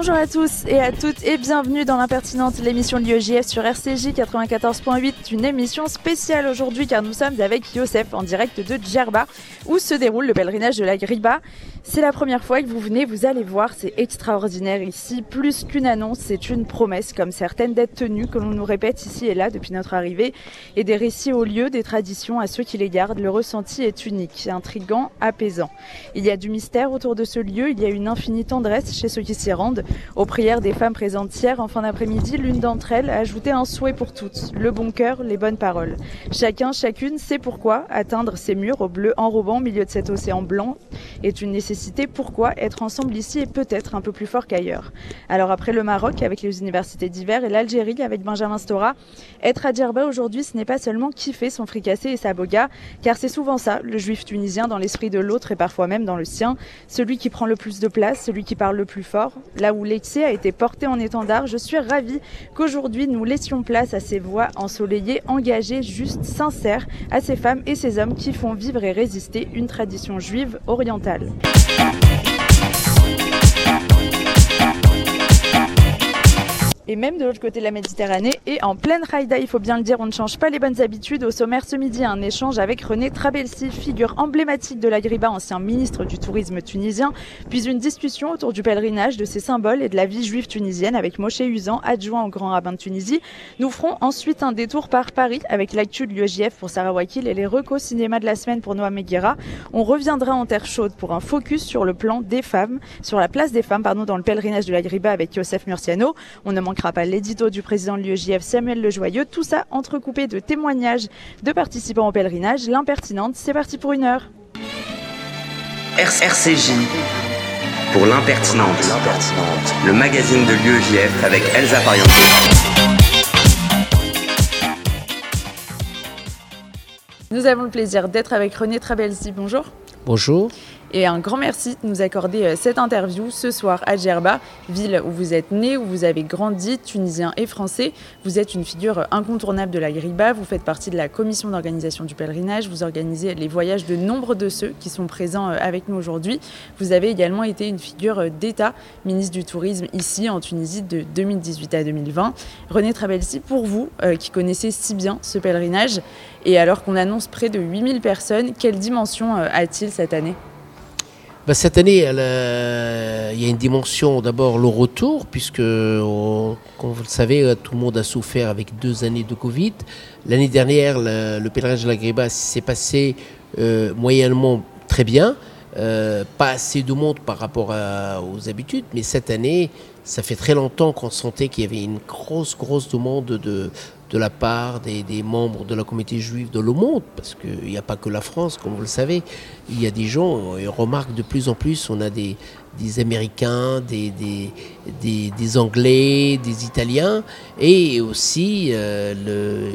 Bonjour à tous et à toutes et bienvenue dans l'impertinente, l'émission de l'UEJF sur RCJ 94.8, une émission spéciale aujourd'hui car nous sommes avec Youssef en direct de Djerba où se déroule le pèlerinage de la Griba. C'est la première fois que vous venez, vous allez voir, c'est extraordinaire ici. Plus qu'une annonce, c'est une promesse, comme certaines d'être tenues que l'on nous répète ici et là depuis notre arrivée, et des récits au lieu, des traditions à ceux qui les gardent. Le ressenti est unique, intrigant, apaisant. Il y a du mystère autour de ce lieu, il y a une infinie tendresse chez ceux qui s'y rendent. Aux prières des femmes présentes hier, en fin d'après-midi, l'une d'entre elles a ajouté un souhait pour toutes, le bon cœur, les bonnes paroles. Chacun, chacune sait pourquoi atteindre ces murs au bleu enrobant au milieu de cet océan blanc est une nécessité pourquoi être ensemble ici est peut-être un peu plus fort qu'ailleurs. Alors après le Maroc avec les universités d'hiver et l'Algérie avec Benjamin Stora, être à Djerba aujourd'hui ce n'est pas seulement kiffer son fricassé et sa boga, car c'est souvent ça, le juif tunisien dans l'esprit de l'autre et parfois même dans le sien, celui qui prend le plus de place, celui qui parle le plus fort. Là où l'excès a été porté en étendard, je suis ravie qu'aujourd'hui nous laissions place à ces voix ensoleillées, engagées, justes, sincères, à ces femmes et ces hommes qui font vivre et résister une tradition juive orientale. Et même de l'autre côté de la Méditerranée. Et en pleine raïda, il faut bien le dire, on ne change pas les bonnes habitudes. Au sommaire ce midi, un échange avec René Trabelsi, figure emblématique de l'Agriba, ancien ministre du tourisme tunisien, puis une discussion autour du pèlerinage, de ses symboles et de la vie juive tunisienne avec Moshe Usan, adjoint au grand rabbin de Tunisie. Nous ferons ensuite un détour par Paris avec l'actu de l'UEJF pour Sarah Wakil et les recos cinéma de la semaine pour Noah Meguera. On reviendra en terre chaude pour un focus sur le plan des femmes, sur la place des femmes pardon, dans le pèlerinage de l'Agriba avec Youssef Murciano. On ne manque pas l'édito du président de l'UEJF Samuel Lejoyeux. Tout ça entrecoupé de témoignages de participants au pèlerinage. L'impertinente, c'est parti pour une heure. RCJ pour l'impertinente, le magazine de l'UEJF avec Elsa Pariente. Nous avons le plaisir d'être avec René Trabelsi. Bonjour. Bonjour. Et un grand merci de nous accorder euh, cette interview ce soir à Djerba, ville où vous êtes né, où vous avez grandi, tunisien et français. Vous êtes une figure incontournable de la Griba, vous faites partie de la commission d'organisation du pèlerinage, vous organisez les voyages de nombre de ceux qui sont présents euh, avec nous aujourd'hui. Vous avez également été une figure euh, d'État, ministre du Tourisme ici en Tunisie de 2018 à 2020. René Trabelsi, pour vous qui connaissez si bien ce pèlerinage, et alors qu'on annonce près de 8000 personnes, quelle dimension a-t-il cette année? Bah, cette année, il y a une dimension d'abord le retour, puisque, comme vous le savez, tout le monde a souffert avec deux années de Covid. L'année dernière, le, pèlerinage de la Gréba s'est passé euh, moyennement très bien. Euh, pas assez de monde par rapport aux habitudes, mais cette année, ça fait très longtemps qu'on sentait qu'il y avait une grosse, grosse demande de, de la part des, membres de la communauté juive de le monde, parce qu'il n'y a pas que la France, comme vous le savez. Il y a des gens, ils remarquent de plus en plus, on a des, Américains, des, Anglais, des Italiens, et aussi euh, le,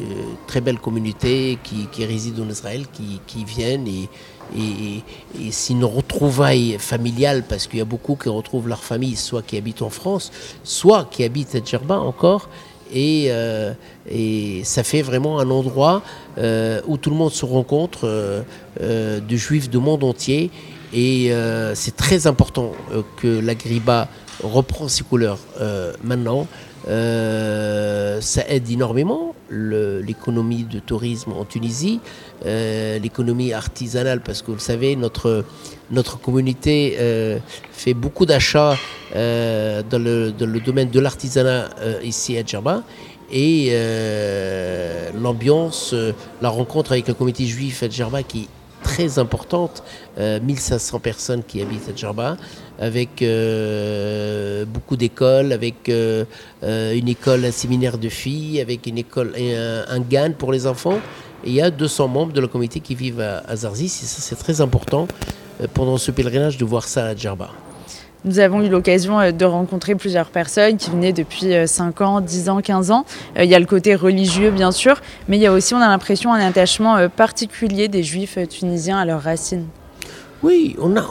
très belle communauté qui, réside en Israël, qui, viennent et, et, et c'est une retrouvaille familiale parce qu'il y a beaucoup qui retrouvent leur famille, soit qui habitent en France, soit qui habitent à Djerba encore. Et, euh, et, ça fait vraiment un endroit euh, où tout le monde se rencontre, euh, de juifs du monde entier. Et c'est très important que l'Agriba reprend ses couleurs maintenant. Ça aide énormément l'économie de tourisme en Tunisie, euh, l'économie artisanale, parce que vous savez, notre, notre communauté euh, fait beaucoup d'achats dans le, dans, le, domaine de l'artisanat ici à Djerba. Et l'ambiance, la rencontre avec la communauté juive à Djerba qui est très importante, 1500 personnes qui habitent à Djerba avec euh, beaucoup d'écoles, avec euh, euh, une école, un séminaire de filles, avec une école, un, un GAN pour les enfants. Et il y a 200 membres de la communauté qui vivent à, à Zarzis. Et ça, c'est très important pendant ce pèlerinage de voir ça à Djerba. Nous avons eu l'occasion de rencontrer plusieurs personnes qui venaient depuis 5 ans, 10 ans, 15 ans. Il y a le côté religieux, bien sûr, mais il y a aussi, on a l'impression, un attachement particulier des juifs tunisiens à leurs racines. Oui, on a,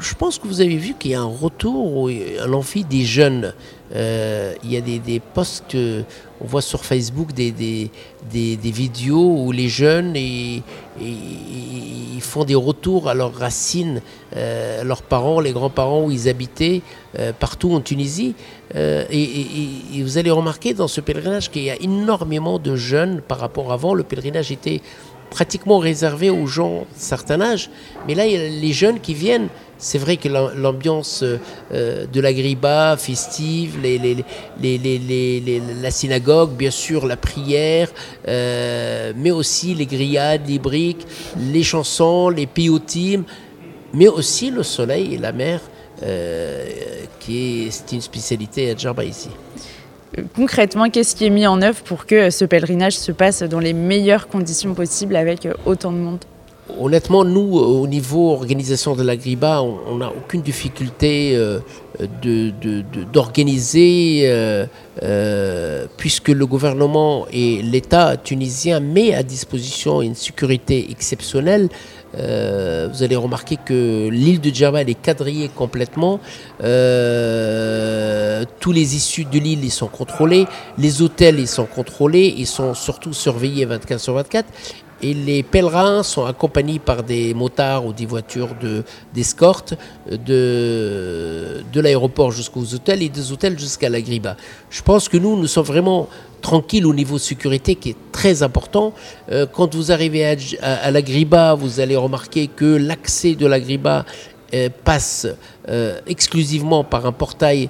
je pense que vous avez vu qu'il y a un retour, un amphi des jeunes euh, il y a des, des posts que on voit sur Facebook des, des, des, vidéos où les jeunes et, ils font des retours à leurs racines, euh, leurs parents, les grands-parents où ils habitaient euh, partout en Tunisie. Euh, et, et, vous allez remarquer dans ce pèlerinage qu'il y a énormément de jeunes par rapport à avant. Le pèlerinage était pratiquement réservé aux gens d'un certain âge. Mais là, les jeunes qui viennent. C'est vrai que l'ambiance euh, de la griba festive, la synagogue, bien sûr, la prière, euh, mais aussi les grillades, les briques, les chansons, les piotimes, mais aussi le soleil et la mer, euh, qui est, une spécialité à Djerba ici concrètement, qu'est-ce qui est mis en œuvre pour que ce pèlerinage se passe dans les meilleures conditions possibles avec autant de monde? Honnêtement, nous, au niveau organisation de la Griba, on n'a aucune difficulté euh, d'organiser, euh, euh, puisque le gouvernement et l'État tunisien met à disposition une sécurité exceptionnelle. Vous allez remarquer que l'île de Djerba est quadrillée complètement. tous les issues de l'île ils sont contrôlés. Les hôtels ils sont contrôlés. Ils sont surtout surveillés 24 sur 24. Et les pèlerins sont accompagnés par des motards ou des voitures d'escorte de, de, l'aéroport jusqu'aux hôtels et des hôtels jusqu'à la Griba. Je pense que nous, nous sommes vraiment tranquilles au niveau sécurité qui est très important. Euh, quand vous arrivez à, la Griba, vous allez remarquer que l'accès de la Griba euh, passe euh, exclusivement par un portail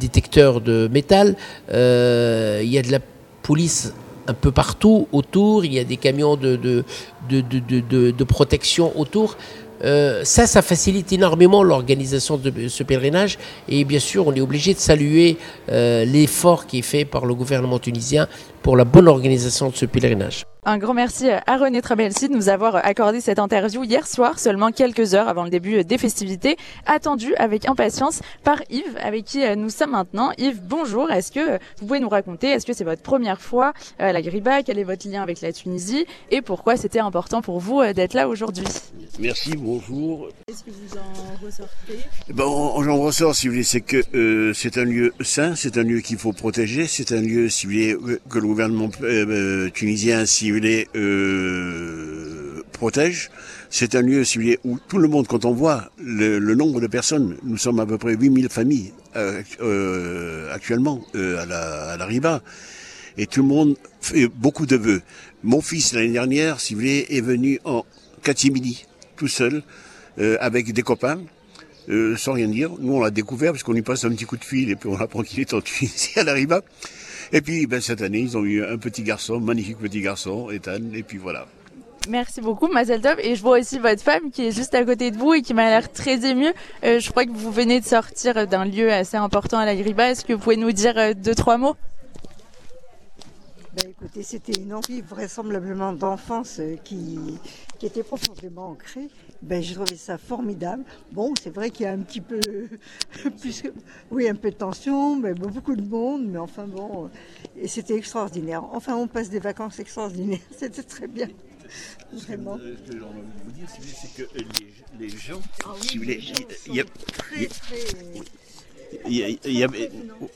détecteur de métal. Il y a de la police un peu partout autour, il y a des camions de, de, de, de protection autour. Euh, ça, ça facilite énormément l'organisation de ce pèlerinage. Et bien sûr, on est obligé de saluer euh, l'effort qui est fait par le gouvernement tunisien pour la bonne organisation de ce pèlerinage. Un grand merci à René Trabelsi de nous avoir accordé cette interview hier soir, seulement quelques heures avant le début des festivités, attendue avec impatience par Yves, avec qui nous sommes maintenant. Yves, bonjour. Est-ce que vous pouvez nous raconter, est-ce que c'est votre première fois à la Griba? Quel est votre lien avec la Tunisie? Et pourquoi c'était important pour vous d'être là aujourd'hui? Merci, bonjour. Est-ce que vous en ressortez? Bon, j'en ressors, si vous voulez, c'est que euh, c'est un lieu sain, c'est un lieu qu'il faut protéger, c'est un lieu, si vous voulez, que le gouvernement euh, tunisien, si vous euh, protège. C'est un lieu, où tout le monde, quand on voit le, nombre de personnes, nous sommes à peu près 8000 familles actuellement à, la, à Riba, et tout le monde fait beaucoup de vœux. Mon fils, l'année dernière, est venu en catimini, tout seul, avec des copains. Euh, sans rien dire. Nous, on l'a découvert parce qu'on lui passe un petit coup de fil et puis on apprend qu'il est en Tunisie à la Riba. Et puis, ben, cette année, ils ont eu un petit garçon, magnifique petit garçon, Ethan, et puis voilà. Merci beaucoup, Mazel Tov. Et je vois aussi votre femme qui est juste à côté de vous et qui m'a l'air très émue. Euh, je crois que vous venez de sortir d'un lieu assez important à la Griba. Est-ce que vous pouvez nous dire euh, deux, trois mots? Ben, écoutez, c'était une envie vraisemblablement d'enfance qui, qui était profondément ancrée ben, je trouvais ça formidable. Bon, c'est vrai qu'il y a un petit peu, plus, oui, un peu de tension, mais beaucoup de monde, mais enfin bon, et c'était extraordinaire. Enfin, on passe des vacances extraordinaires, c'était très bien. Vraiment. Ce que j'ai envie de vous dire, c'est que les, gens, ah si vous voulez, il y a, très, très,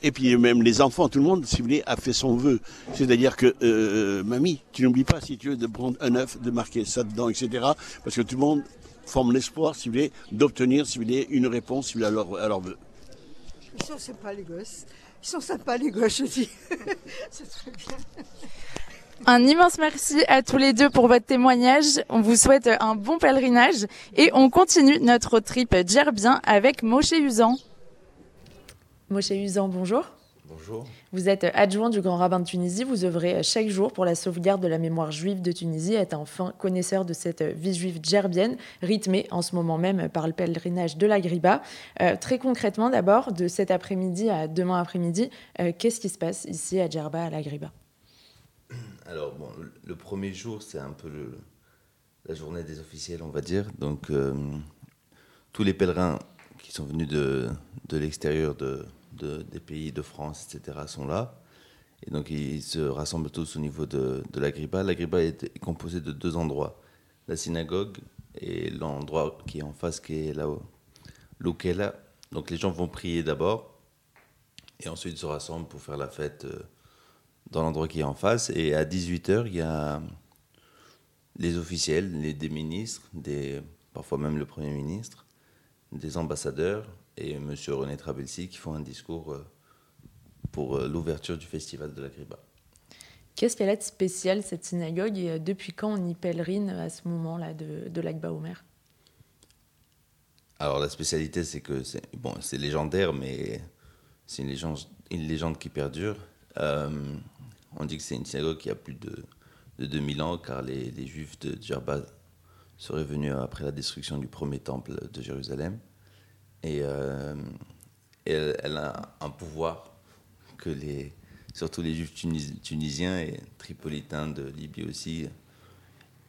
et puis même les enfants, tout le monde, si vous voulez, a fait son vœu. C'est-à-dire que, euh, mamie, tu n'oublies pas, si tu veux, de prendre un œuf, de marquer ça dedans, etc. Parce que tout le monde forme l'espoir, si vous voulez, d'obtenir, si vous voulez, une réponse, si vous voulez, à leur, à leur vœu. Ils sont sympas, les gosses. Ils sont sympas, les gosses, je dis. C'est très bien. Un immense merci à tous les deux pour votre témoignage. On vous souhaite un bon pèlerinage et on continue notre trip Djerbien avec Moshe Usan. Moshe Usan, bonjour. Bonjour. Vous êtes adjoint du Grand Rabbin de Tunisie. Vous œuvrez chaque jour pour la sauvegarde de la mémoire juive de Tunisie. Êtes enfin connaisseur de cette vie juive djerbienne, rythmée en ce moment même par le pèlerinage de la Griba. Euh, très concrètement, d'abord, de cet après-midi à demain après-midi, euh, qu'est-ce qui se passe ici à Djerba, à la Griba? Alors, bon, le premier jour, c'est un peu la journée des officiels, on va dire. Donc, euh, tous les pèlerins qui sont venus de, de l'extérieur de des pays de France, etc., sont là. Et donc, ils se rassemblent tous au niveau de, de la Griba. La Griba est, composée de deux endroits la synagogue et l'endroit qui est en face, qui est là-haut, l'Ukela. Donc, les gens vont prier d'abord. Et ensuite, se rassemblent pour faire la fête euh, dans l'endroit qui est en face. Et à 18h, il y a les officiels, les, des ministres, des, parfois même le Premier ministre, des ambassadeurs et M. René Trabelsi qui font un discours euh, pour euh, l'ouverture du festival de la Griba. Qu'est-ce qu'elle a de spécial, cette synagogue, et depuis quand on y pèlerine à ce moment-là de, de l'Akba Omer? Alors la spécialité, c'est que c'est bon, légendaire, mais c'est une légende, une légende qui perdure. Euh, on dit que c'est une synagogue qui a plus de, de 2000 ans, car les, les Juifs de Djerba seraient venus après la destruction du premier temple de Jérusalem. Et, euh, elle, a un pouvoir que les, surtout les Juifs tunisiens et tripolitains de Libye aussi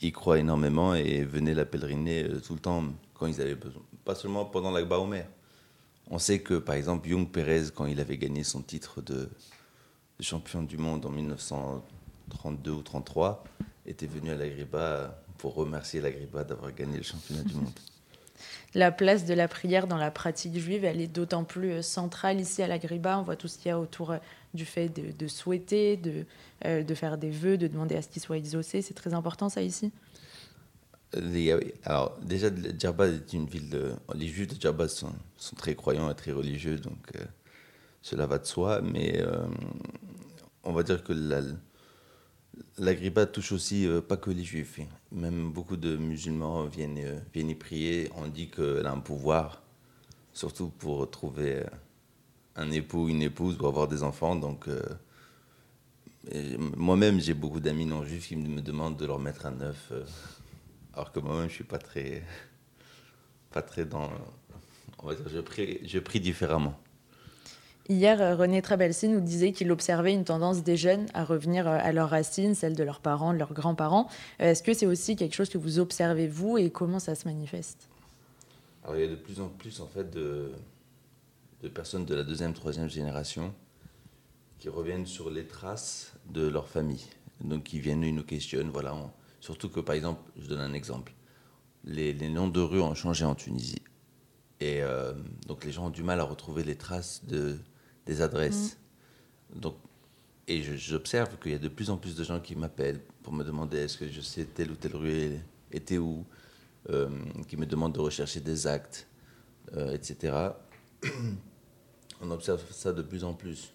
y croient énormément et venaient la pèleriner euh, tout le temps quand ils avaient besoin. Pas seulement pendant l'Akba Omer. On sait que, par exemple, Young Perez, quand il avait gagné son titre de, de champion du monde en 1932 ou 33, était venu à l'Agriba pour remercier l'Agriba d'avoir gagné le championnat du monde. La place de la prière dans la pratique juive, elle est d'autant plus euh, centrale ici à l'Agriba. On voit tout ce qu'il y a autour euh, du fait de, de souhaiter, de, euh, de, faire des vœux, de demander à ce qu'ils soient exaucés. C'est très important ça ici? Alors déjà, Djerba est une ville. De, les Juifs de Djerba sont, sont, très croyants et très religieux, donc euh, cela va de soi. Mais euh, on va dire que la, la griba touche aussi euh, pas que les Juifs. Même beaucoup de musulmans viennent, euh, viennent y prier. On dit qu'elle a un pouvoir, surtout pour trouver un époux, une épouse, pour avoir des enfants. Donc moi-même, j'ai beaucoup d'amis non juifs qui me demandent de leur mettre un œuf alors que moi-même, je suis pas très, dans. On va dire, je prie différemment. Hier, René Trabelsi nous disait qu'il observait une tendance des jeunes à revenir à leurs racines, celles de leurs parents, de leurs grands-parents. Est-ce que c'est aussi quelque chose que vous observez, vous, et comment ça se manifeste? Alors, il y a de plus en plus, en fait, de, personnes de la deuxième, troisième génération qui reviennent sur les traces de leur famille. Donc, qui viennent et nous questionnent, voilà, Surtout que, par exemple, je donne un exemple. Les, noms de rues ont changé en Tunisie. Et euh, donc, les gens ont du mal à retrouver les traces de, des adresses. Donc, et j'observe qu'il y a de plus en plus de gens qui m'appellent pour me demander est-ce que je sais telle ou telle rue était où, euh, qui me demandent de rechercher des actes, euh, etc. On observe ça de plus en plus.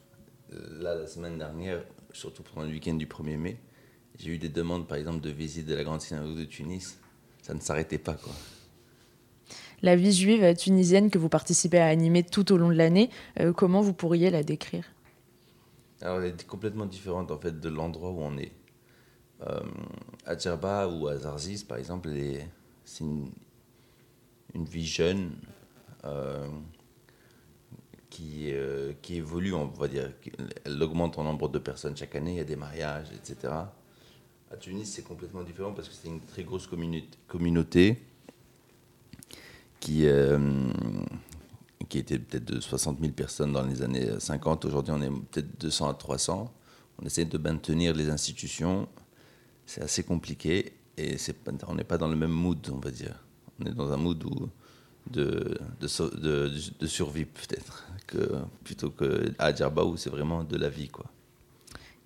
Là, la semaine dernière, surtout pendant le week-end du 1er mai, j'ai eu des demandes, par exemple, de visite de la grande synagogue de Tunis. Ça ne s'arrêtait pas, quoi. La vie juive tunisienne que vous participez à animer tout au long de l'année, euh, comment vous pourriez la décrire? Alors, elle est complètement différente, en fait, de l'endroit où on est. Euh, à Djerba ou à Zarzis, par exemple, c'est une, vie jeune qui, euh, qui évolue, on va dire. Elle augmente en nombre de personnes chaque année, il y a des mariages, etc. À Tunis, c'est complètement différent parce que c'est une très grosse communauté qui, euh, qui était peut-être de 60 000 personnes dans les années 50. Aujourd'hui, on est peut-être 200 à 300. On essaie de maintenir les institutions. C'est assez compliqué et on n'est pas dans le même mood, on va dire. On est dans un mood où de, de, de, survie peut-être, que, plutôt qu'à Djerba où c'est vraiment de la vie. quoi.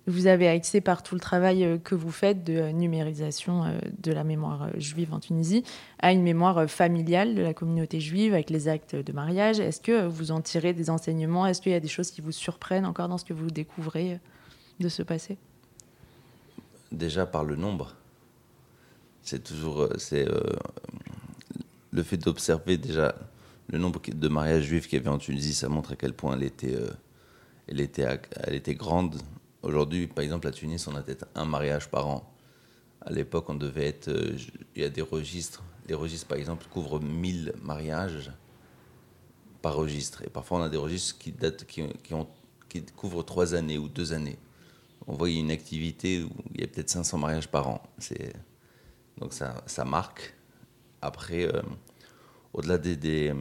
Vous avez accès par tout le travail euh, que vous faites de euh, numérisation euh, de la mémoire juive en Tunisie à une mémoire familiale de la communauté juive avec les actes de mariage. Est-ce que vous en tirez des enseignements? Est-ce qu'il y a des choses qui vous surprennent encore dans ce que vous découvrez de ce passé? Déjà par le nombre. C'est toujours c'est le fait d'observer déjà le nombre de mariages juifs qu'il y avait en Tunisie, ça montre à quel point elle était, elle était, elle était grande Aujourd'hui, par exemple, à Tunis, on a peut-être un mariage par an. À l'époque, on devait être. Euh, il y a des registres. Les registres, par exemple, couvrent 1000 mariages par registre. Et parfois, on a des registres qui, couvrent trois années ou deux années. On voit une activité où il y a peut-être 500 mariages par an. Donc ça, marque. Après, euh, au-delà des,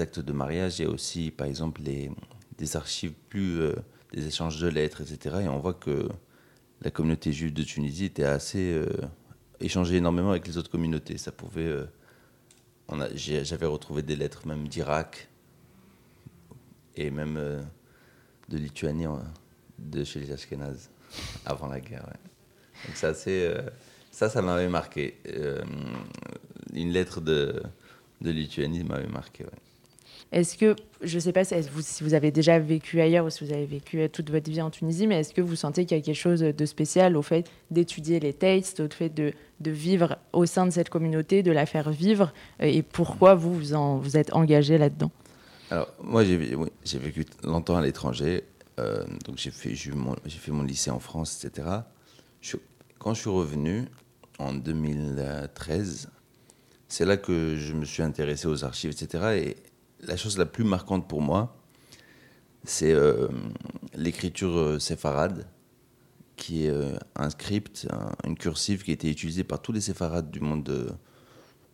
actes de mariage, il y a aussi, par exemple, les, des archives plus. Euh, des échanges de lettres, etc. Et on voit que la communauté juive de Tunisie était assez euh, échangeait énormément avec les autres communautés. Ça pouvait, euh, on a, j'avais retrouvé des lettres même d'Irak et même euh, de Lituanie, de chez les Ashkénazes, avant la guerre. Donc ça, c'est, ça, ça m'avait marqué. Une lettre de, de Lituanie m'avait marqué. Est-ce que, je ne sais pas si vous, avez déjà vécu ailleurs ou si vous avez vécu toute votre vie en Tunisie, mais est-ce que vous sentez qu'il y a quelque chose de spécial au fait d'étudier les tastes, au fait de, vivre au sein de cette communauté, de la faire vivre, euh, et pourquoi vous vous, en- vous êtes engagé là-dedans? Alors, moi, j'ai vécu longtemps à l'étranger. euh, donc, j'ai fait, mon- lycée en France, etc. Quand je suis revenu en 2013, c'est là que je me suis intéressé aux archives, etc. Et la chose la plus marquante pour moi, c'est euh, l'écriture euh, séfarade, qui est euh, un script, un- une cursive qui a été utilisée par tous les séfarades du monde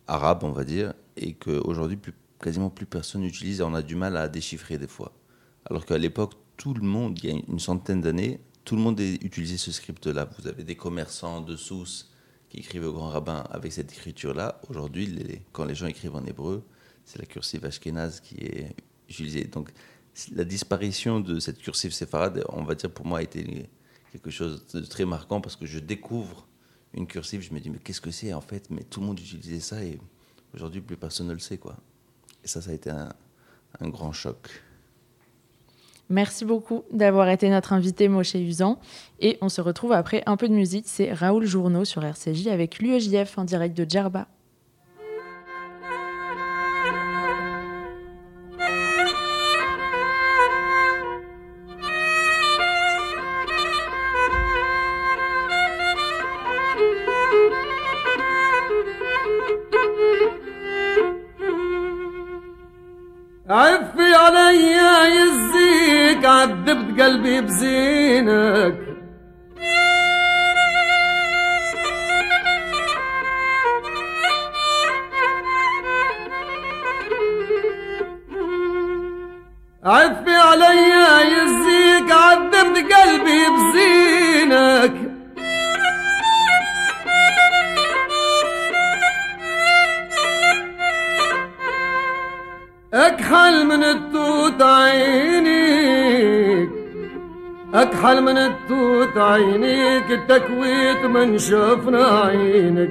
arabe, on va dire, et qu'aujourd'hui, quasiment plus personne n'utilise et on a du mal à déchiffrer des fois. Alors qu'à l'époque, tout le monde, il y a une centaine d'années, tout le monde a utilisé ce script-là. Vous avez des commerçants de Sousse qui écrivent au grand rabbin avec cette écriture-là. Aujourd'hui, quand les gens écrivent en hébreu, c'est la cursive ashkénaze qui est utilisée. Donc, la disparition de cette cursive séfarade, on va dire pour moi, a été quelque chose de très marquant parce que je découvre une cursive, je me dis mais qu'est-ce que c'est en fait? Mais tout le monde utilisait ça et aujourd'hui plus personne ne le sait quoi. Et ça, ça a été un, grand choc. Merci beaucoup d'avoir été notre invité Moshe Usan. Et on se retrouve après un peu de musique. C'est Raoul Journeau sur RCJ avec l'UEJF en direct de Djerba. شفنا عينك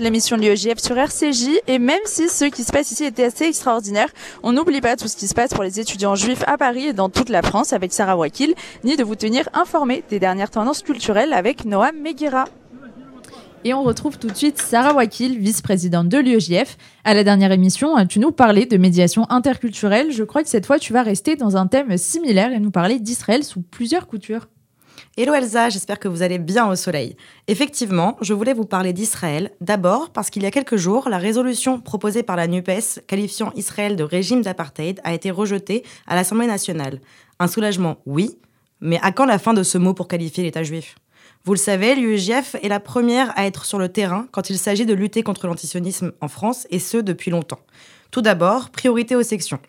l'émission de l'UEJF sur RCJ. Et même si ce qui se passe ici était assez extraordinaire, on n'oublie pas tout ce qui se passe pour les étudiants juifs à Paris et dans toute la France avec Sarah Wakil, ni de vous tenir informé des dernières tendances culturelles avec Noam Meguira. Et on retrouve tout de suite Sarah Wakil, vice-présidente de l'UEJF. À la dernière émission, tu nous parlais de médiation interculturelle? Je crois que cette fois, tu vas rester dans un thème similaire et nous parler d'Israël sous plusieurs coutures. Hello Elsa, j'espère que vous allez bien au soleil. Effectivement, je voulais vous parler d'Israël, d'abord parce qu'il y a quelques jours, la résolution proposée par la NUPES qualifiant Israël de régime d'apartheid a été rejetée à l'Assemblée nationale. Un soulagement, oui, mais à quand la fin de ce mot pour qualifier l'État juif? Vous le savez, l'UEJF est la première à être sur le terrain quand il s'agit de lutter contre l'antisionisme en France, et ce depuis longtemps. Tout d'abord, priorité aux sections.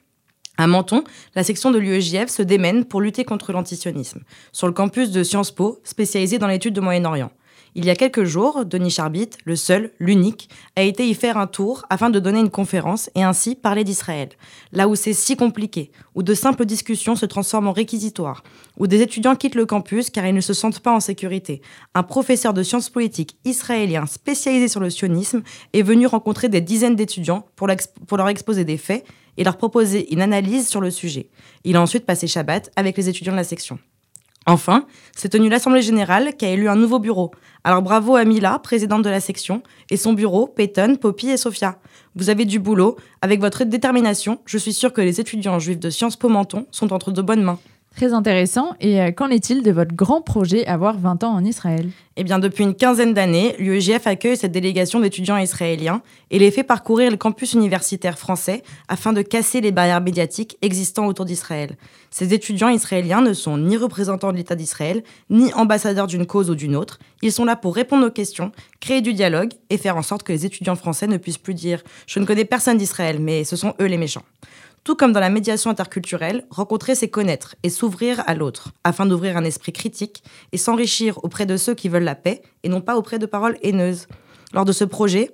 À Menton, la section de l'UEJF se démène pour lutter contre l'antisionisme, sur le campus de Sciences Po, spécialisé dans l'étude du Moyen-Orient. Il y a quelques jours, Denis Charbit, le seul, l'unique, a été y faire un tour afin de donner une conférence et ainsi parler d'Israël. Là où c'est si compliqué, où de simples discussions se transforment en réquisitoires, où des étudiants quittent le campus car ils ne se sentent pas en sécurité. Un professeur de sciences politiques israélien spécialisé sur le sionisme est venu rencontrer des dizaines d'étudiants pour leur exposer des faits et leur proposer une analyse sur le sujet. Il a ensuite passé Shabbat avec les étudiants de la section. Enfin, s'est tenue l'Assemblée générale qui a élu un nouveau bureau. Alors bravo à Mila, présidente de la section, et son bureau, Peyton, Poppy et Sophia. Vous avez du boulot. Avec votre détermination, je suis sûre que les étudiants juifs de Sciences Po Menton sont entre de bonnes mains. Très intéressant. Et euh, qu'en est-il de votre grand projet Avoir 20 ans en Israël? Eh bien, depuis une quinzaine d'années, l'UEJF accueille cette délégation d'étudiants israéliens et les fait parcourir le campus universitaire français afin de casser les barrières médiatiques existant autour d'Israël. Ces étudiants israéliens ne sont ni représentants de l'État d'Israël, ni ambassadeurs d'une cause ou d'une autre. Ils sont là pour répondre aux questions, créer du dialogue et faire en sorte que les étudiants français ne puissent plus dire ⁇ Je ne connais personne d'Israël, mais ce sont eux les méchants ⁇ tout comme dans la médiation interculturelle, rencontrer c'est connaître et s'ouvrir à l'autre, afin d'ouvrir un esprit critique et s'enrichir auprès de ceux qui veulent la paix et non pas auprès de paroles haineuses. Lors de ce projet,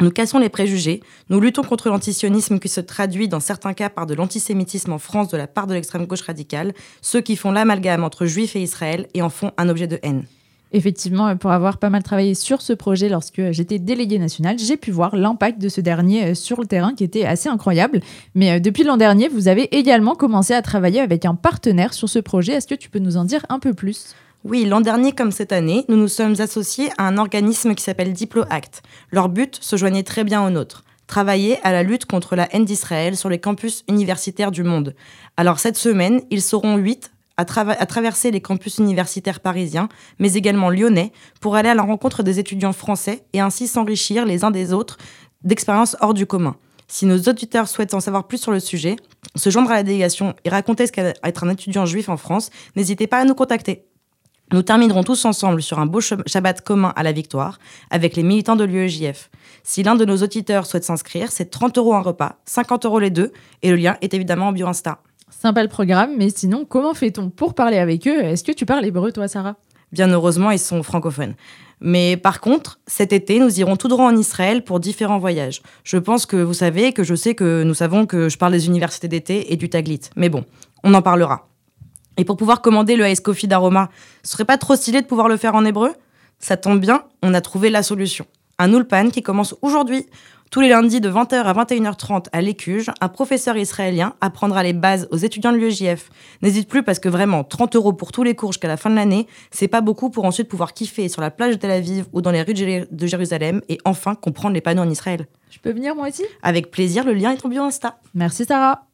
nous cassons les préjugés, nous luttons contre l'antisionisme qui se traduit dans certains cas par de l'antisémitisme en France de la part de l'extrême gauche radicale, ceux qui font l'amalgame entre juifs et Israël et en font un objet de haine. Effectivement, pour avoir pas mal travaillé sur ce projet lorsque j'étais déléguée nationale, j'ai pu voir l'impact de ce dernier euh, sur le terrain qui était assez incroyable. Mais euh, depuis l'an dernier, vous avez également commencé à travailler avec un partenaire sur ce projet. Est-ce que tu peux nous en dire un peu plus? Oui, l'an dernier comme cette année, nous nous sommes associés à un organisme qui s'appelle DiploAct. Leur but se joignait très bien au nôtre travailler à la lutte contre la haine d'Israël sur les campus universitaires du monde. Alors cette semaine, ils seront huit à, traverser les campus universitaires parisiens, mais également lyonnais, pour aller à la rencontre des étudiants français et ainsi s'enrichir les uns des autres d'expériences hors du commun. Si nos auditeurs souhaitent en savoir plus sur le sujet, se joindre à la délégation et raconter ce qu'est être un étudiant juif en France, n'hésitez pas à nous contacter. Nous terminerons tous ensemble sur un beau Shabbat commun à la victoire avec les militants de l'UEJF. Si l'un de nos auditeurs souhaite s'inscrire, c'est 30 euros un repas, 50 euros les deux, et le lien est évidemment en bio Insta. Sympa le programme, mais sinon, comment fait-on pour parler avec eux? Est-ce que tu parles hébreu, toi, Sarah? Bien heureusement, ils sont francophones. Mais par contre, cet été, nous irons tout droit en Israël pour différents voyages. Je pense que vous savez, que je sais que nous savons que je parle des universités d'été et du Taglit. Mais bon, on en parlera. Et pour pouvoir commander le Ice Coffee d'Aroma, ce serait pas trop stylé de pouvoir le faire en hébreu? Ça tombe bien, on a trouvé la solution. Un ulpan qui commence aujourd'hui. Tous les lundis de 20h à 21h30 à l'Écuge, un professeur israélien apprendra les bases aux étudiants de l'UEJF. N'hésite plus parce que vraiment, 30 euros pour tous les cours jusqu'à la fin de l'année, c'est pas beaucoup pour ensuite pouvoir kiffer sur la plage de Tel Aviv ou dans les rues de Jérusalem et enfin comprendre les panneaux en Israël. Je peux venir moi aussi? Avec plaisir, le lien est en bio Insta. Merci Sarah.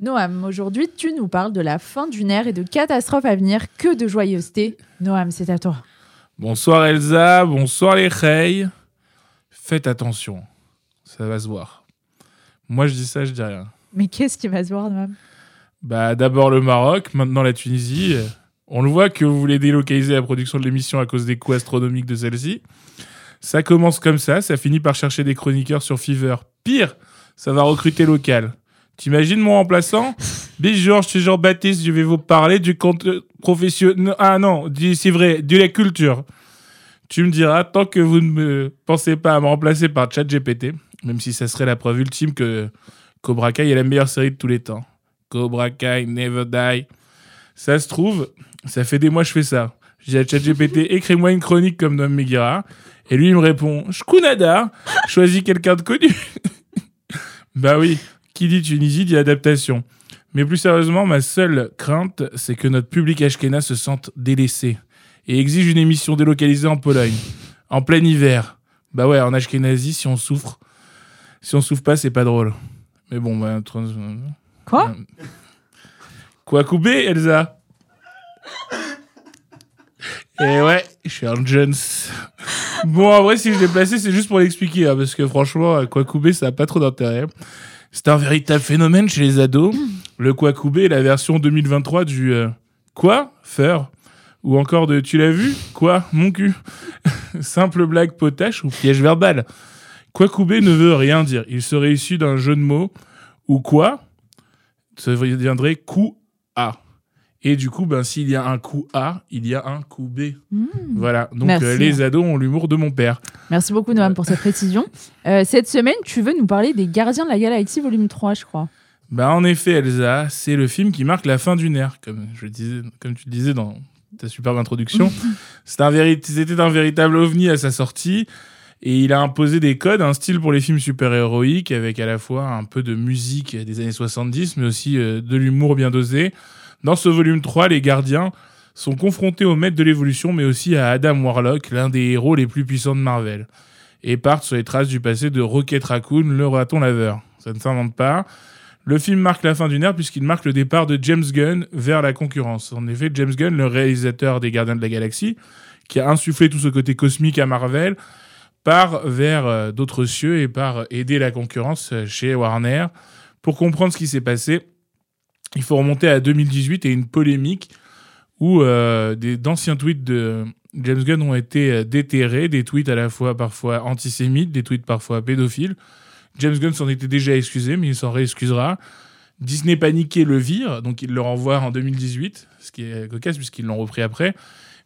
Noam, aujourd'hui, tu nous parles de la fin d'une ère et de catastrophes à venir. Que de joyeuseté. Noam, c'est à toi. Bonsoir Elsa, bonsoir les Rey. Faites attention, ça va se voir. Moi, je dis ça, je dis rien. Mais qu'est-ce qui va se voir, Noam? Bah, d'abord le Maroc, maintenant la Tunisie. On le voit que vous voulez délocaliser la production de l'émission à cause des coûts astronomiques de celle-ci. Ça commence comme ça, ça finit par chercher des chroniqueurs sur Fever. Pire, ça va recruter local. T'imagines mon remplaçant Bonjour, je suis Jean-Baptiste, je vais vous parler du compte professionnel. Ah non, c'est vrai, de la culture. Tu me diras, tant que vous ne me pensez pas à me remplacer par ChatGPT, même si ça serait la preuve ultime que Cobra Kai est la meilleure série de tous les temps. Cobra Kai, Never Die. Ça se trouve, ça fait des mois que je fais ça. Je dis à ChatGPT, écris-moi une chronique comme Noam Meguira. Et lui, il me répond, Shkunada, choisis quelqu'un de connu. bah oui, qui dit Tunisie dit adaptation. Mais plus sérieusement, ma seule crainte, c'est que notre public ashkénaze se sente délaissé et exige une émission délocalisée en Pologne, en plein hiver. Bah ouais, en Ashkenazi, si on souffre, si on souffre pas, c'est pas drôle. Mais bon, bah. trans- Quoi? Quoi couper, Elsa? Et ouais, je suis un Jones. Bon, en vrai, si je l'ai placé, c'est juste pour l'expliquer, hein, parce que franchement, quoi couper, ça a pas trop d'intérêt. C'est un véritable phénomène chez les ados. Le Kwakubé est la version 2023 du euh, Quoi? Faire Ou encore de Tu l'as vu? Quoi? Mon cul? Simple blague potache ou piège verbal? Kwakubé ne veut rien dire. Il serait issu d'un jeu de mots ou quoi? Ça deviendrait coup A. Et du coup, ben, s'il y a un coup A, il y a un coup B. Voilà. Donc, euh, les ados ont l'humour de mon père. Merci beaucoup, Noam, pour cette précision. Euh, cette semaine, tu veux nous parler des Gardiens de la Galaxie, volume 3, je crois. Bah, en effet, Elsa, c'est le film qui marque la fin d'une ère, comme, je disais, comme tu le disais dans ta superbe introduction. C'est un C'était un véritable ovni à sa sortie, et il a imposé des codes, un style pour les films super-héroïques, avec à la fois un peu de musique des années 70, mais aussi euh, de l'humour bien dosé. Dans ce volume 3, les gardiens sont confrontés au maître de l'évolution, mais aussi à Adam Warlock, l'un des héros les plus puissants de Marvel, et partent sur les traces du passé de Rocket Raccoon, le raton laveur. Ça ne s'invente pas. Le film marque la fin d'une ère puisqu'il marque le départ de James Gunn vers la concurrence. En effet, James Gunn, le réalisateur des Gardiens de la Galaxie, qui a insufflé tout ce côté cosmique à Marvel, part vers euh, d'autres cieux et part aider la concurrence euh, chez Warner. Pour comprendre ce qui s'est passé, il faut remonter à 2018 et une polémique où euh, d'anciens tweets de James Gunn ont été euh, déterrés, des tweets à la fois parfois antisémites, des tweets parfois pédophiles. James Gunn s'en était déjà excusé, mais il s'en réexcusera. Disney paniqué le vire, donc il le renvoie en 2018, ce qui est cocasse puisqu'ils l'ont repris après.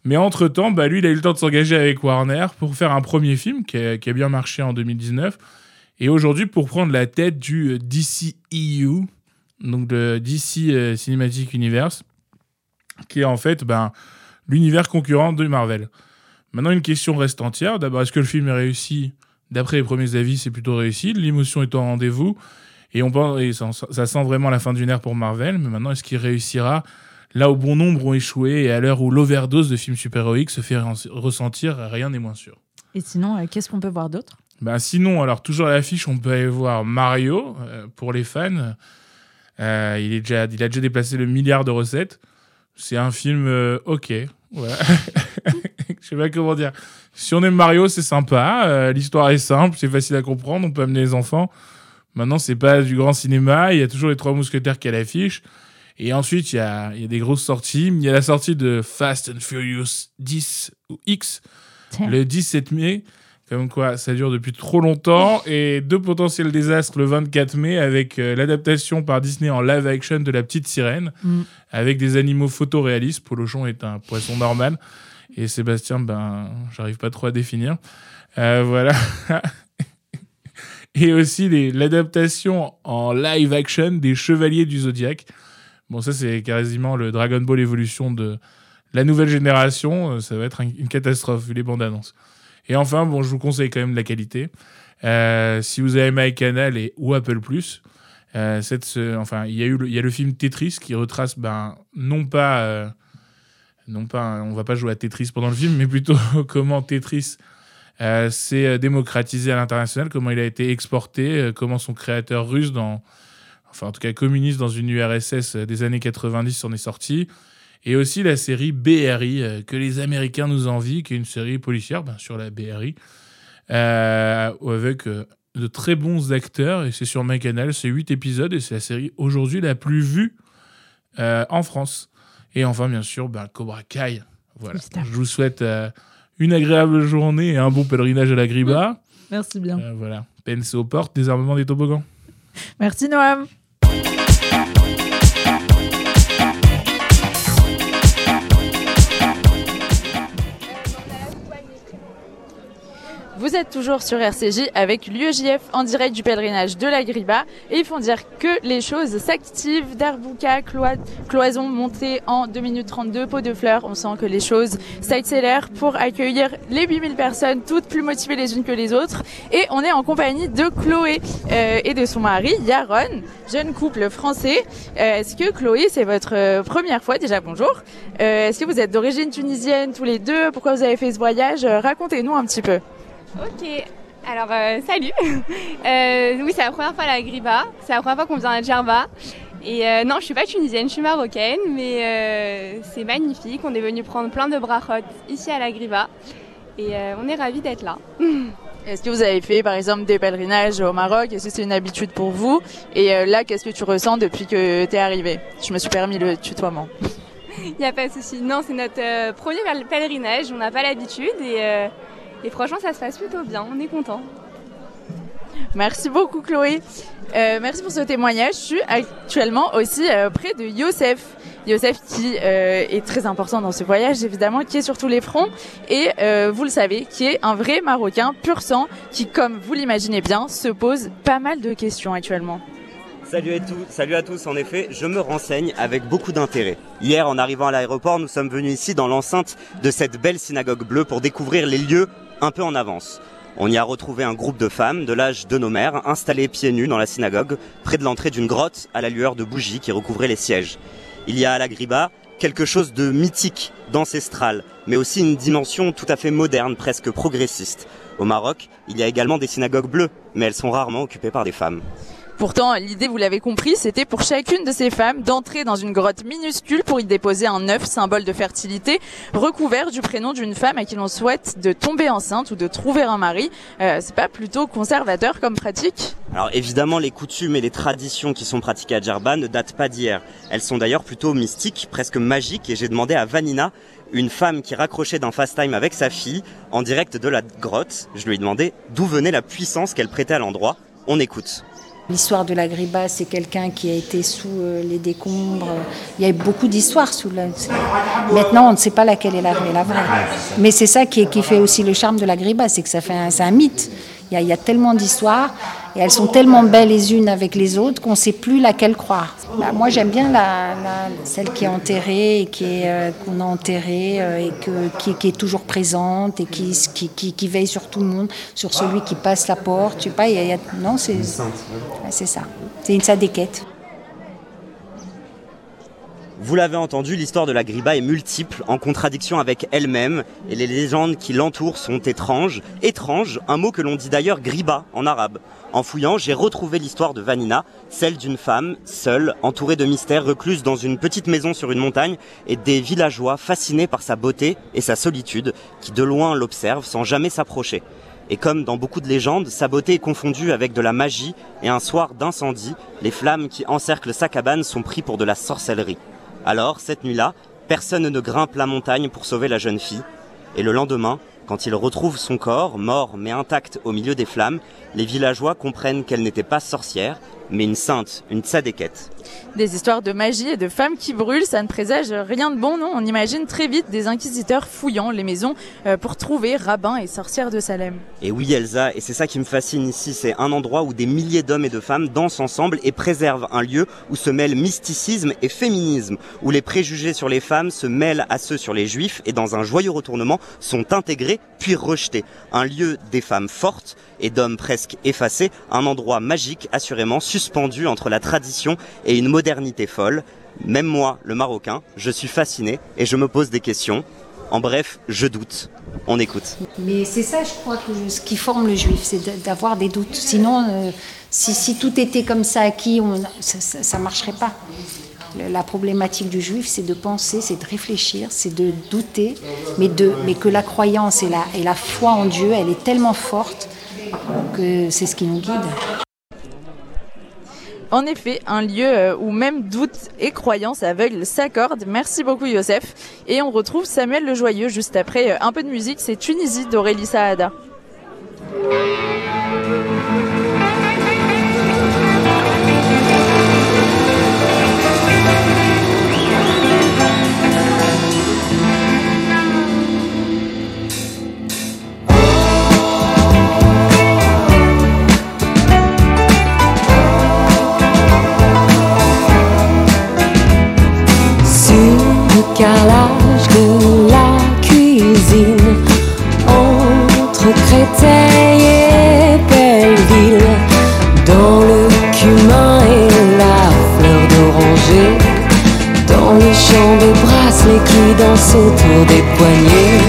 Mais entre-temps, bah, lui, il a eu le temps de s'engager avec Warner pour faire un premier film qui a, qui a bien marché en 2019. Et aujourd'hui, pour prendre la tête du DCEU, donc le DC euh, Cinematic Universe, qui est en fait ben, l'univers concurrent de Marvel. Maintenant, une question reste entière. D'abord, est-ce que le film est réussi? D'après les premiers avis, c'est plutôt réussi. L'émotion est au rendez-vous. Et, on pense, et ça, ça sent vraiment la fin d'une ère pour Marvel. Mais maintenant, est-ce qu'il réussira? Là où bon nombre ont échoué et à l'heure où l'overdose de films super-héroïques se fait ressentir Rien n'est moins sûr. Et sinon, euh, qu'est-ce qu'on peut voir d'autre? Ben sinon, alors toujours à l'affiche, on peut aller voir Mario euh, pour les fans. Euh, il, est déjà, il a déjà déplacé le milliard de recettes. C'est un film euh, ok. Ouais. Je sais pas comment dire. Si on aime Mario, c'est sympa. euh, L'histoire est simple, c'est facile à comprendre. On peut amener les enfants. Maintenant, c'est pas du grand cinéma. Il y a toujours les trois mousquetaires qui l'affiche. Et ensuite, il y a, il y a des grosses sorties. Il y a la sortie de Fast and Furious 10 ou X le 17 mai. Comme quoi, ça dure depuis trop longtemps. Et deux potentiels désastres le 24 mai avec euh, l'adaptation par Disney en live action de La Petite Sirène, Mm. avec des animaux photoréalistes. Polochon est un poisson normal. Et Sébastien, ben, j'arrive pas trop à définir. Euh, voilà. et aussi l'adaptation en live action des Chevaliers du Zodiaque. Bon, ça, c'est quasiment le Dragon Ball Evolution de la nouvelle génération. Euh, Ça va être un- une catastrophe, vu les bandes annonces. Et enfin, bon, je vous conseille quand même de la qualité. Euh, si vous avez MyCanal et ou Apple euh, cette, ce- enfin, il y a eu il y a le film Tetris qui retrace, ben, non pas, euh, non pas, on va pas jouer à Tetris pendant le film, mais plutôt comment Tetris euh, s'est euh, démocratisé à l'international, comment il a été exporté, euh, comment son créateur russe dans, enfin en tout cas communiste dans une URSS euh, des années 90 s'en est sorti. Et aussi la série BRI, euh, que les Américains nous envient, qui est une série policière ben, sur la BRI, euh, avec euh, de très bons acteurs. Et c'est sur MyCanal, c'est 8 épisodes, et c'est la série aujourd'hui la plus vue euh, en France. Et enfin, bien sûr, ben, Cobra Kai. Voilà. Je vous souhaite euh, une agréable journée et un bon pèlerinage à la Griba. Merci bien. Voilà. Aux portes, désarmement des toboggans. Merci, Noam. Vous êtes toujours sur RCJ avec l'UEJF en direct du pèlerinage de la Griba et ils font dire que les choses s'activent. Darbouka, cloi- cloison montée en 2 minutes 32, pot de fleurs. On sent que les choses s'accélèrent pour accueillir les 8000 personnes, toutes plus motivées les unes que les autres. Et on est en compagnie de Chloé euh, et de son mari Yaron, jeune couple français. Euh, Est-ce que Chloé, c'est votre euh, première fois? Déjà Bonjour. Est-ce que vous êtes d'origine tunisienne tous les deux? Pourquoi vous avez fait ce voyage? Racontez-nous un petit peu. Ok, alors euh, salut. Euh, oui, c'est la première fois à la Griba. C'est la première fois qu'on vient à Djerba. Et euh, non, je suis pas tunisienne, je suis marocaine, mais c'est magnifique. On est venu prendre plein de brachot ici à la Griba. Et on est ravis d'être là. Est-ce que vous avez fait par exemple des pèlerinages au Maroc? Est-ce que c'est une habitude pour vous? Et là, qu'est-ce que tu ressens depuis que tu es arrivé Je me suis permis le tutoiement. Il n'y a pas de souci. Non, c'est notre premier pèl- pèlerinage. On n'a pas l'habitude et, et franchement, ça se passe plutôt bien. On est content. Merci beaucoup Chloé. Euh, merci pour ce témoignage. Je suis actuellement aussi euh, près de Youssef. Youssef qui euh, est très important dans ce voyage évidemment, qui est sur tous les fronts et euh, vous le savez, qui est un vrai Marocain pur sang qui, comme vous l'imaginez bien, se pose pas mal de questions actuellement. Salut à, tous, salut à tous, en effet, je me renseigne avec beaucoup d'intérêt. Hier, en arrivant à l'aéroport, nous sommes venus ici dans l'enceinte de cette belle synagogue bleue pour découvrir les lieux un peu en avance. On y a retrouvé un groupe de femmes de l'âge de nos mères installées pieds nus dans la synagogue, près de l'entrée d'une grotte à la lueur de bougies qui recouvrait les sièges. Il y a à la Griba quelque chose de mythique, d'ancestral, mais aussi une dimension tout à fait moderne, presque progressiste. Au Maroc, il y a également des synagogues bleues, mais elles sont rarement occupées par des femmes. Pourtant, l'idée, vous l'avez compris, c'était pour chacune de ces femmes d'entrer dans une grotte minuscule pour y déposer un œuf, symbole de fertilité, recouvert du prénom d'une femme à qui l'on souhaite de tomber enceinte ou de trouver un mari. Euh, c'est pas plutôt conservateur comme pratique? Alors évidemment, les coutumes et les traditions qui sont pratiquées à Djerba ne datent pas d'hier. Elles sont d'ailleurs plutôt mystiques, presque magiques, et j'ai demandé à Vanina, une femme qui raccrochait d'un fast time avec sa fille, en direct de la grotte, je lui ai demandé d'où venait la puissance qu'elle prêtait à l'endroit. On écoute. L'histoire de la Griba, c'est quelqu'un qui a été sous euh, les décombres. Il y a beaucoup d'histoires sous la... Maintenant, on ne sait pas laquelle est la, vraie. Mais c'est ça qui, fait aussi le charme de la Griba, c'est que ça fait un, c'est un mythe. Il y a, il y a tellement d'histoires et elles sont tellement belles les unes avec les autres qu'on ne sait plus laquelle croire. Bah, moi, j'aime bien la, la- celle qui est enterrée et qui est, euh, qu'on a enterrée euh, et que, qui, qui est toujours présente et qui, qui, qui, veille sur tout le monde, sur celui qui passe la porte. Je sais pas, il y a, il y a- non, c'est c'est ça. C'est une sadéquette. Vous l'avez entendu, l'histoire de la Griba est multiple, en contradiction avec elle-même, et les légendes qui l'entourent sont étranges. Étrange, un mot que l'on dit d'ailleurs Griba en arabe. En fouillant, j'ai retrouvé l'histoire de Vanina, celle d'une femme, seule, entourée de mystères, recluse dans une petite maison sur une montagne, et des villageois fascinés par sa beauté et sa solitude, qui de loin l'observent sans jamais s'approcher. Et comme dans beaucoup de légendes, sa beauté est confondue avec de la magie, et un soir d'incendie, les flammes qui encerclent sa cabane sont pris pour de la sorcellerie. Alors, cette nuit-là, personne ne grimpe la montagne pour sauver la jeune fille. Et le lendemain, quand ils retrouvent son corps, mort mais intact au milieu des flammes, les villageois comprennent qu'elle n'était pas sorcière, mais une sainte, une tzadékette. Des histoires de magie et de femmes qui brûlent, ça ne présage rien de bon, non? On imagine très vite des inquisiteurs fouillant les maisons euh, pour trouver rabbins et sorcières de Salem. Et oui Elsa, et c'est ça qui me fascine ici, c'est un endroit où des milliers d'hommes et de femmes dansent ensemble et préservent un lieu où se mêlent mysticisme et féminisme, où les préjugés sur les femmes se mêlent à ceux sur les juifs et dans un joyeux retournement sont intégrés puis rejetés. Un lieu des femmes fortes et d'hommes presque effacés, un endroit magique assurément suspendu entre la tradition et une modernité folle. Même moi, le Marocain, je suis fasciné et je me pose des questions. En bref, je doute. On écoute. Mais c'est ça, je crois, ce qui forme le juif, c'est d'avoir des doutes. Sinon, euh, si, tout était comme ça acquis, ça ne marcherait pas. La problématique du juif, c'est de penser, c'est de réfléchir, c'est de douter, mais, que la croyance et la foi en Dieu, elle est tellement forte que c'est ce qui nous guide. En effet, un lieu euh, où même doute et croyance aveugles s'accordent. Merci beaucoup Youssef. Et on retrouve Samuel le Joyeux juste après euh, un peu de musique, c'est Tunisie d'Aurélie Saada. Décalage de la cuisine entre Créteil et Belleville, dans le cumin et la fleur d'oranger, dans les champs de bracelets qui dansent autour des poignets.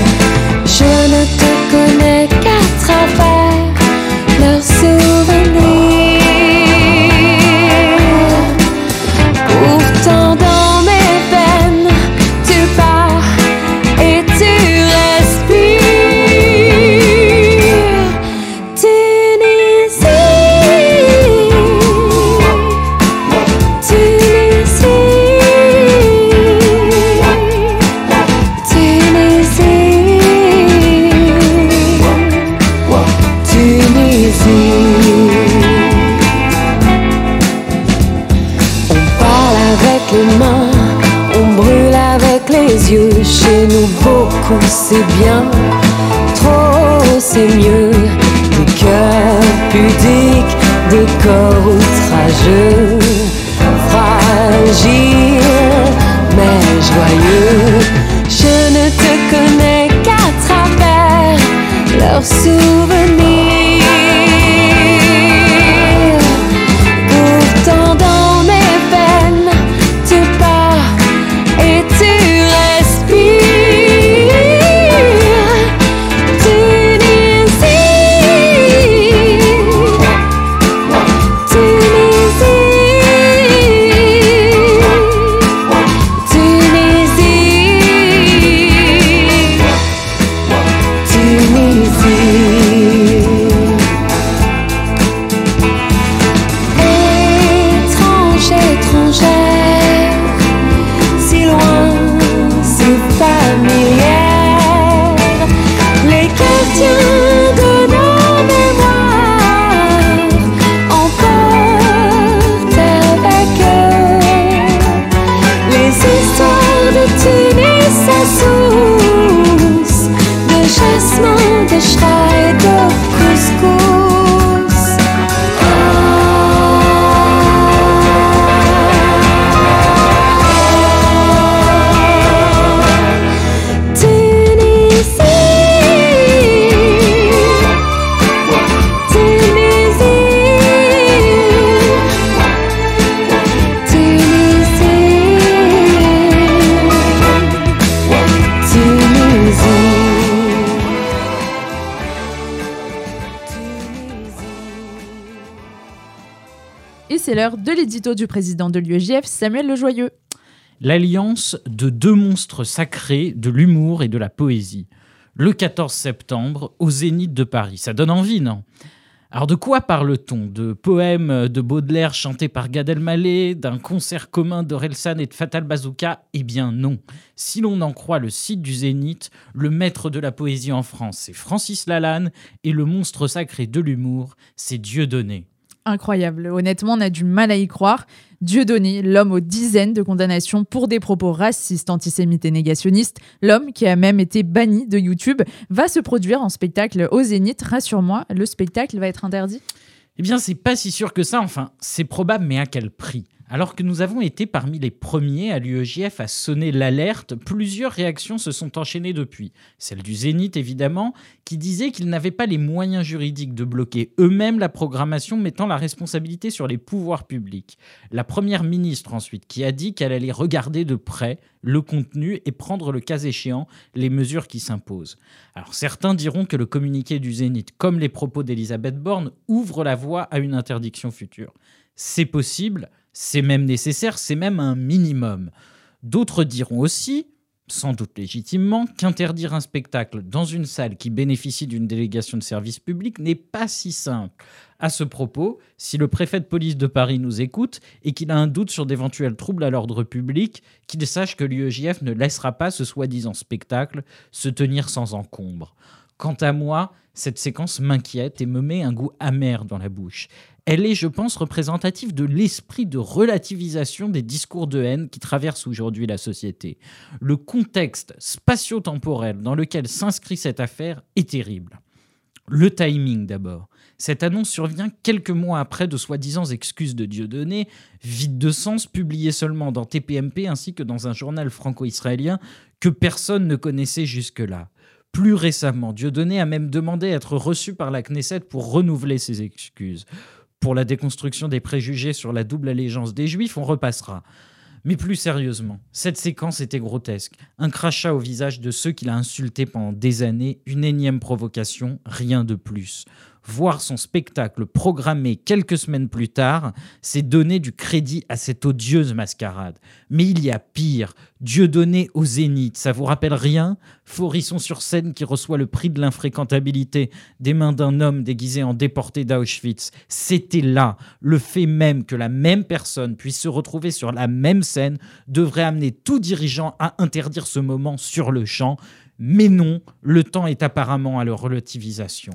Du président de l'UEJF, Samuel Lejoyeux. L'alliance de deux monstres sacrés de l'humour et de la poésie. Le 14 septembre, au Zénith de Paris. Ça donne envie, non? Alors de quoi parle-t-on? De poèmes de Baudelaire chantés par Gad Elmaleh D'un concert commun d'Orelsan et de Fatal Bazooka? Eh bien non. Si l'on en croit le site du Zénith, le maître de la poésie en France, c'est Francis Lalanne, et le monstre sacré de l'humour, c'est Dieudonné. Incroyable. Honnêtement, on a du mal à y croire. Dieudonné, l'homme aux dizaines de condamnations pour des propos racistes, antisémites et négationnistes, l'homme qui a même été banni de YouTube, va se produire en spectacle au Zénith. Rassure-moi, le spectacle va être interdit? Eh bien, c'est pas si sûr que ça. Enfin, c'est probable, mais à quel prix? Alors que nous avons été parmi les premiers à l'UEJF à sonner l'alerte, plusieurs réactions se sont enchaînées depuis. Celle du Zénith, évidemment, qui disait qu'ils n'avaient pas les moyens juridiques de bloquer eux-mêmes la programmation, mettant la responsabilité sur les pouvoirs publics. La première ministre, ensuite, qui a dit qu'elle allait regarder de près le contenu et prendre le cas échéant les mesures qui s'imposent. Alors certains diront que le communiqué du Zénith, comme les propos d'Elisabeth Borne, ouvre la voie à une interdiction future. C'est possible, c'est même nécessaire, c'est même un minimum. D'autres diront aussi, sans doute légitimement, qu'interdire un spectacle dans une salle qui bénéficie d'une délégation de service public n'est pas si simple. À ce propos, si le préfet de police de Paris nous écoute et qu'il a un doute sur d'éventuels troubles à l'ordre public, qu'il sache que l'UEJF ne laissera pas ce soi-disant spectacle se tenir sans encombre. Quant à moi, cette séquence m'inquiète et me met un goût amer dans la bouche. Elle est, je pense, représentative de l'esprit de relativisation des discours de haine qui traversent aujourd'hui la société. Le contexte spatio-temporel dans lequel s'inscrit cette affaire est terrible. Le timing d'abord. Cette annonce survient quelques mois après de soi-disant excuses de Dieudonné, vides de sens, publiées seulement dans TPMP ainsi que dans un journal franco-israélien que personne ne connaissait jusque-là. Plus récemment, Dieudonné a même demandé à être reçu par la Knesset pour renouveler ses excuses. Pour la déconstruction des préjugés sur la double allégeance des Juifs, on repassera. Mais plus sérieusement, cette séquence était grotesque. Un crachat au visage de ceux qu'il a insultés pendant des années, une énième provocation, rien de plus. Voir son spectacle programmé quelques semaines plus tard, c'est donner du crédit à cette odieuse mascarade. Mais il y a pire. Dieu donné au zénith, ça vous rappelle rien? Forisson sur scène qui reçoit le prix de l'infréquentabilité des mains d'un homme déguisé en déporté d'Auschwitz. C'était là. Le fait même que la même personne puisse se retrouver sur la même scène devrait amener tout dirigeant à interdire ce moment sur le champ. Mais non, le temps est apparemment à leur relativisation.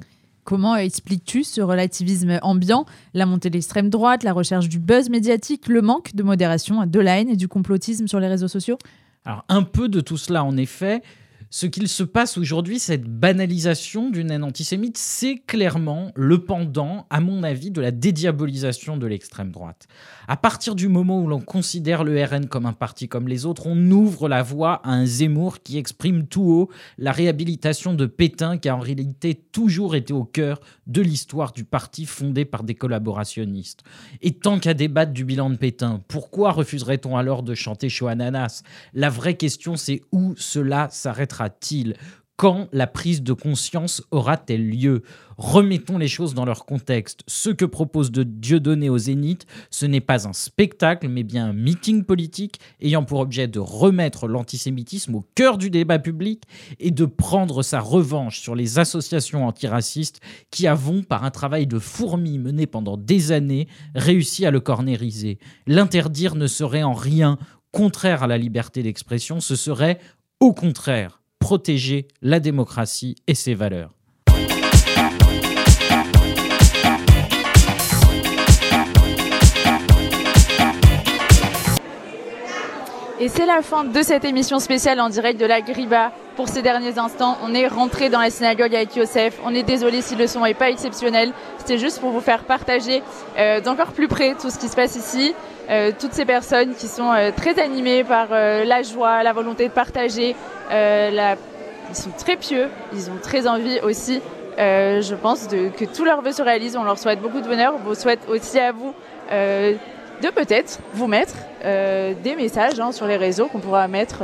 Comment expliques-tu ce relativisme ambiant, la montée de l'extrême droite, la recherche du buzz médiatique, le manque de modération, de la haine et du complotisme sur les réseaux sociaux? Alors un peu de tout cela en effet. Ce qu'il se passe aujourd'hui, cette banalisation d'une haine antisémite, c'est clairement le pendant, à mon avis, de la dédiabolisation de l'extrême droite. À partir du moment où l'on considère le RN comme un parti comme les autres, on ouvre la voie à un Zemmour qui exprime tout haut la réhabilitation de Pétain qui a en réalité toujours été au cœur de l'histoire du parti fondé par des collaborationnistes. Et tant qu'à débattre du bilan de Pétain, pourquoi refuserait-on alors de chanter Ananas La vraie question c'est où cela quand la prise de conscience aura-t-elle lieu? Remettons les choses dans leur contexte. Ce que propose de Dieudonné au Zénith, ce n'est pas un spectacle, mais bien un meeting politique ayant pour objet de remettre l'antisémitisme au cœur du débat public et de prendre sa revanche sur les associations antiracistes qui avons, par un travail de fourmi mené pendant des années, réussi à le cornériser. L'interdire ne serait en rien contraire à la liberté d'expression, ce serait au contraire protéger la démocratie et ses valeurs. Et c'est la fin de cette émission spéciale en direct de la Griba. Pour ces derniers instants, on est rentré dans la synagogue avec Yosef. On est désolé si le son n'est pas exceptionnel. C'était juste pour vous faire partager euh, d'encore plus près tout ce qui se passe ici. Euh, toutes ces personnes qui sont euh, très animées par euh, la joie, la volonté de partager. Ils sont très pieux, ils ont très envie aussi, je pense, que tous leurs vœux se réalisent. On leur souhaite beaucoup de bonheur. On vous souhaite aussi à vous de peut-être vous mettre des messages hein, sur les réseaux qu'on pourra mettre,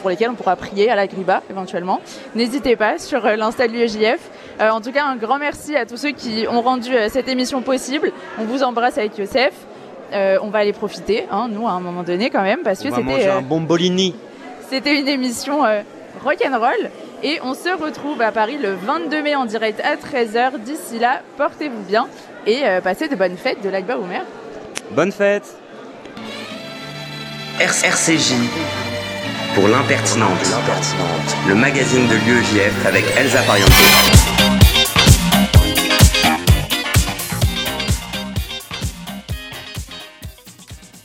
pour lesquels on pourra prier à la Griba éventuellement. N'hésitez pas sur euh, l'insta de. Euh, en tout cas, un grand merci à tous ceux qui ont rendu cette émission possible. On vous embrasse avec Youssef. Euh, on va aller profiter, hein, nous, à un moment donné quand même, parce que On c'était euh, un bombolini. c'était une émission euh, rock'n'roll. Et on se retrouve à Paris le 22 mai en direct à 13h. D'ici là, portez-vous bien et euh, passez de bonnes fêtes de l'Akba Omer. Bonne fête RCJ pour l'impertinente, le magazine de l'UEJF avec Elsa Pariento.